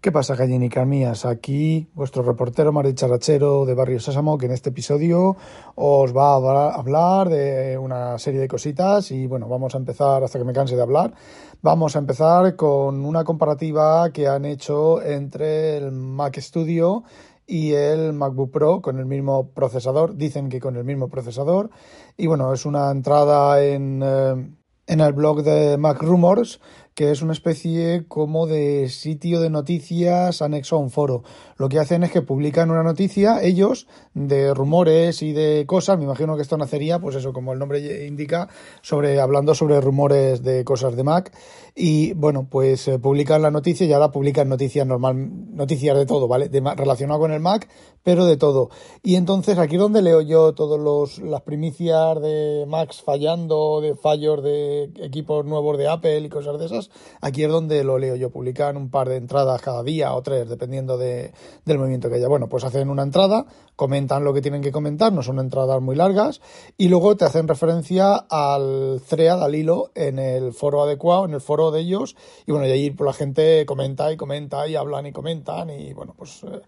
¿Qué pasa, gallinicas mías? Aquí vuestro reportero más Charachero de Barrio Sésamo, que en este episodio os va a hablar de una serie de cositas y bueno, vamos a empezar hasta que me canse de hablar. Vamos a empezar con una comparativa que han hecho entre el Mac Studio y el MacBook Pro con el mismo procesador. Dicen que con el mismo procesador. Y bueno, es una entrada en, eh, en el blog de Mac Rumors que es una especie como de sitio de noticias anexo a un foro. Lo que hacen es que publican una noticia ellos de rumores y de cosas, me imagino que esto nacería, pues eso, como el nombre indica, sobre hablando sobre rumores de cosas de Mac y bueno, pues eh, publican la noticia y ahora publican noticias normal, noticias de todo, ¿vale? Relacionado con el Mac, pero de todo. Y entonces aquí es donde leo yo todos los las primicias de Macs fallando, de fallos de equipos nuevos de Apple y cosas de esas aquí es donde lo leo yo. Publican un par de entradas cada día o tres, dependiendo de, del movimiento que haya. Bueno, pues hacen una entrada, comentan lo que tienen que comentar, no son entradas muy largas, y luego te hacen referencia al thread, al hilo, en el foro adecuado, en el foro de ellos, y bueno, y ahí pues, la gente comenta y comenta y hablan y comentan, y bueno, pues eh,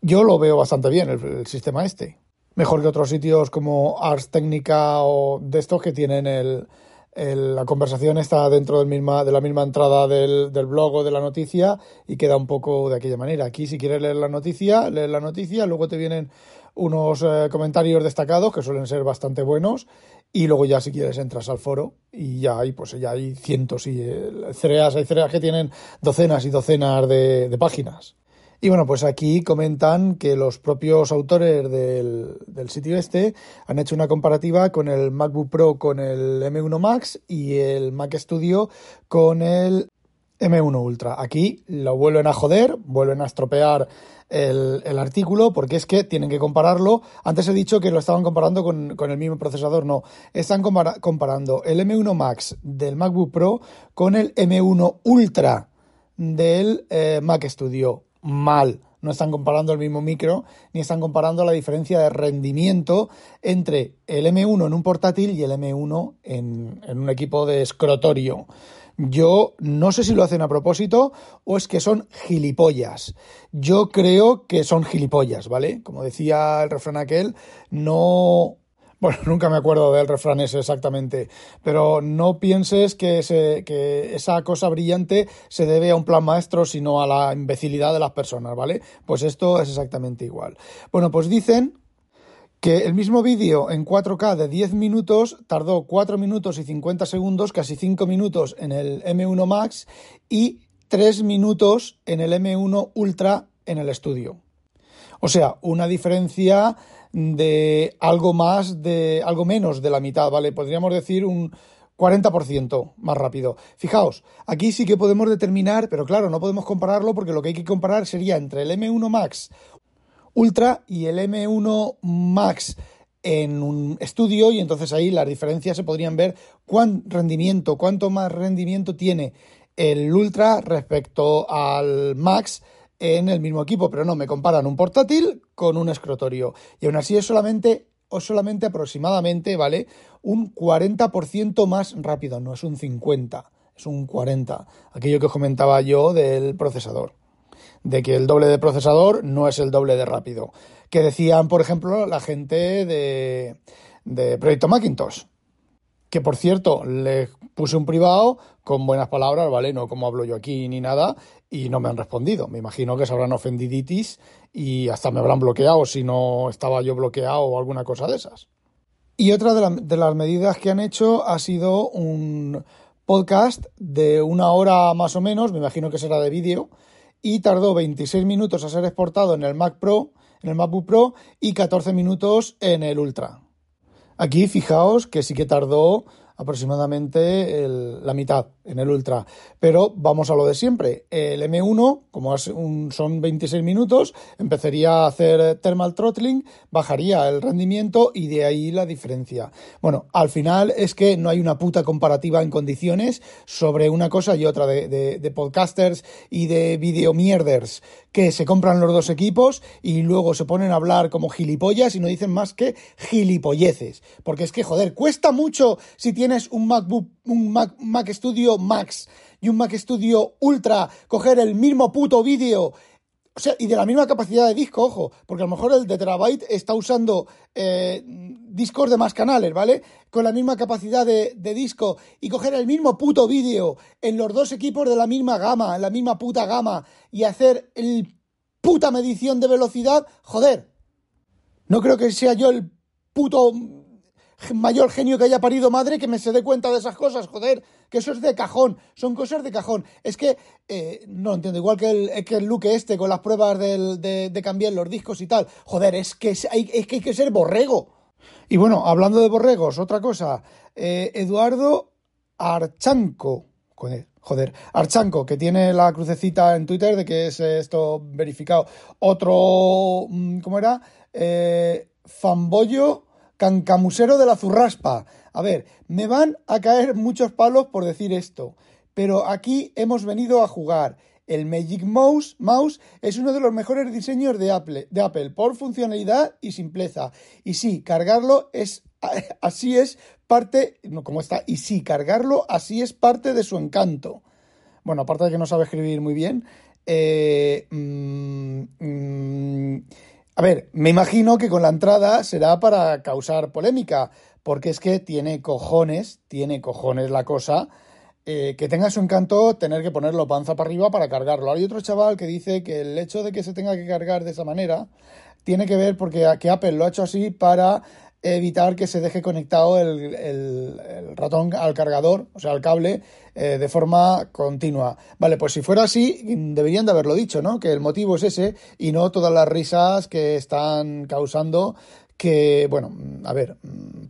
yo lo veo bastante bien el, sistema este. Mejor que otros sitios como Ars Técnica o de estos que tienen el, la conversación está dentro del misma, de la misma entrada del, del, blog o de la noticia y queda un poco de aquella manera. Aquí si quieres leer la noticia, leer la noticia, luego te vienen unos eh, comentarios destacados que suelen ser bastante buenos y luego ya si quieres entras al foro y ya hay pues ya hay cientos y eh, cereas, hay cereas que tienen docenas y docenas de, de páginas. Y bueno, pues aquí comentan que los propios autores del, sitio este han hecho una comparativa con el MacBook Pro con el M1 Max y el Mac Studio con el M1 Ultra. Aquí lo vuelven a joder, vuelven a estropear el, artículo porque es que tienen que compararlo. Antes he dicho que lo estaban comparando con, el mismo procesador, no. Están comparando el M1 Max del MacBook Pro con el M1 Ultra del eh, Mac Studio mal. No están comparando el mismo micro, ni están comparando la diferencia de rendimiento entre el M1 en un portátil y el M1 en, en un equipo de escrotorio. Yo no sé si lo hacen a propósito o es que son gilipollas. Yo creo que son gilipollas, ¿vale? Como decía el refrán aquel, no bueno, nunca me acuerdo del refrán ese exactamente, pero no pienses que, que esa cosa brillante se debe a un plan maestro, sino a la imbecilidad de las personas, ¿vale? Pues esto es exactamente igual. Bueno, pues dicen que el mismo vídeo en 4K de 10 minutos tardó 4 minutos y 50 segundos, casi 5 minutos en el M1 Max y 3 minutos en el M1 Ultra en el estudio. O sea, una diferencia de algo más de algo menos de la mitad, ¿vale? Podríamos decir un 40% más rápido. Fijaos, aquí sí que podemos determinar, pero claro, no podemos compararlo porque lo que hay que comparar sería entre el M1 Max Ultra y el M1 Max en un estudio y entonces ahí las diferencias se podrían ver cuán rendimiento, cuánto más rendimiento tiene el Ultra respecto al Max en el mismo equipo, pero no, me comparan un portátil con un escritorio. Y aún así es solamente, o solamente aproximadamente, ¿vale? Un 40% más rápido, no es un 50, es un 40. Aquello que os comentaba yo del procesador. De que el doble de procesador no es el doble de rápido. Que decían, por ejemplo, la gente de, de Proyecto Macintosh que por cierto, le puse un privado con buenas palabras, ¿vale? No como hablo yo aquí ni nada, y no me han respondido. Me imagino que se habrán ofendiditis y hasta me habrán bloqueado si no estaba yo bloqueado o alguna cosa de esas. Y otra de, de las medidas que han hecho ha sido un podcast de una hora más o menos, me imagino que será de vídeo, y tardó 26 minutos a ser exportado en el Mac Pro, en el MacBook Pro, y 14 minutos en el Ultra. Aquí fijaos que sí que tardó aproximadamente la mitad en el Ultra. Pero vamos a lo de siempre. El M1, como son 26 minutos, empezaría a hacer thermal throttling, bajaría el rendimiento y de ahí la diferencia. Bueno, al final es que no hay una puta comparativa en condiciones sobre una cosa y otra de, de podcasters y de videomierders que se compran los dos equipos y luego se ponen a hablar como gilipollas y no dicen más que gilipolleces. Porque es que, joder, cuesta mucho si tienes un MacBook, un Mac, Mac Studio Max y un Mac Studio Ultra, coger el mismo puto vídeo o sea, y de la misma capacidad de disco, ojo, porque a lo mejor el de Terabyte está usando eh, discos de más canales, ¿vale? Con la misma capacidad de, de, disco y coger el mismo puto vídeo en los dos equipos de la misma gama, en la misma puta gama y hacer el puta medición de velocidad, joder. No creo que sea yo el puto mayor genio que haya parido madre que me se dé cuenta de esas cosas, joder, que eso es de cajón, son cosas de cajón. Es que, eh, no entiendo, igual que el, que el look este con las pruebas de, cambiar los discos y tal, joder, es que hay, es que, hay que ser borrego. Y bueno, hablando de borregos, otra cosa, eh, Eduardo Archanco, joder, Archanco, que tiene la crucecita en Twitter de que es esto verificado. Otro, mm, ¿cómo era? Eh, Fambollo cancamusero de la zurraspa. A ver, me van a caer muchos palos por decir esto, pero aquí hemos venido a jugar. El Magic Mouse, Mouse es uno de los mejores diseños de Apple, por funcionalidad y simpleza. Y sí, cargarlo es así es parte, como está, y sí, cargarlo así es parte de su encanto. Bueno, aparte de que no sabe escribir muy bien, eh, mm, mm, a ver, me imagino que con la entrada será para causar polémica, porque es que tiene cojones, tiene cojones la cosa, eh, que tenga su encanto tener que ponerlo panza para arriba para cargarlo. Hay otro chaval que dice que el hecho de que se tenga que cargar de esa manera tiene que ver porque que Apple lo ha hecho así para evitar que se deje conectado el, ratón al cargador, o sea, al cable, eh, de forma continua. Vale, pues si fuera así, deberían de haberlo dicho, ¿no? Que el motivo es ese y no todas las risas que están causando que, bueno, a ver,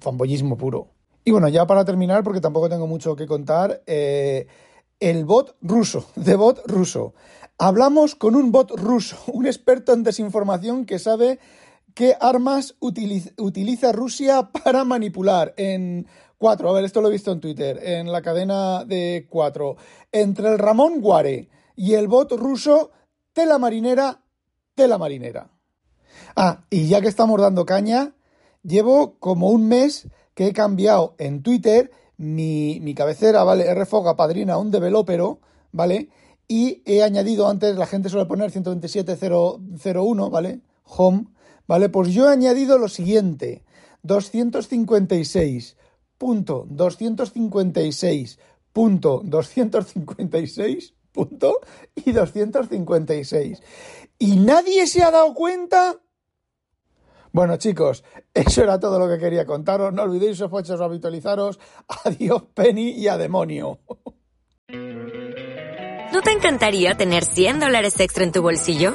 fanboyismo puro. Y bueno, ya para terminar, porque tampoco tengo mucho que contar, eh, el bot ruso, de bot ruso. Hablamos con un bot ruso, un experto en desinformación que sabe ¿Qué armas utiliza, Rusia para manipular? En cuatro, a ver, esto lo he visto en Twitter, en la cadena de cuatro. Entre el Ramón Guare y el bot ruso, tela marinera, tela marinera. Ah, y ya que estamos dando caña, llevo como un mes que he cambiado en Twitter mi, mi cabecera, ¿vale? RFOGA padrina un developero, ¿vale? Y he añadido antes, la gente suele poner 127.001, ¿vale? Home Vale, pues yo he añadido lo siguiente. 256 punto 256 punto 256 punto y 256 y nadie se ha dado cuenta. Bueno chicos eso era todo lo que quería contaros. No olvidéis sospechosos habitualizaros. Adiós Penny y a demonio. ¿no te encantaría tener 100 dólares extra en tu bolsillo?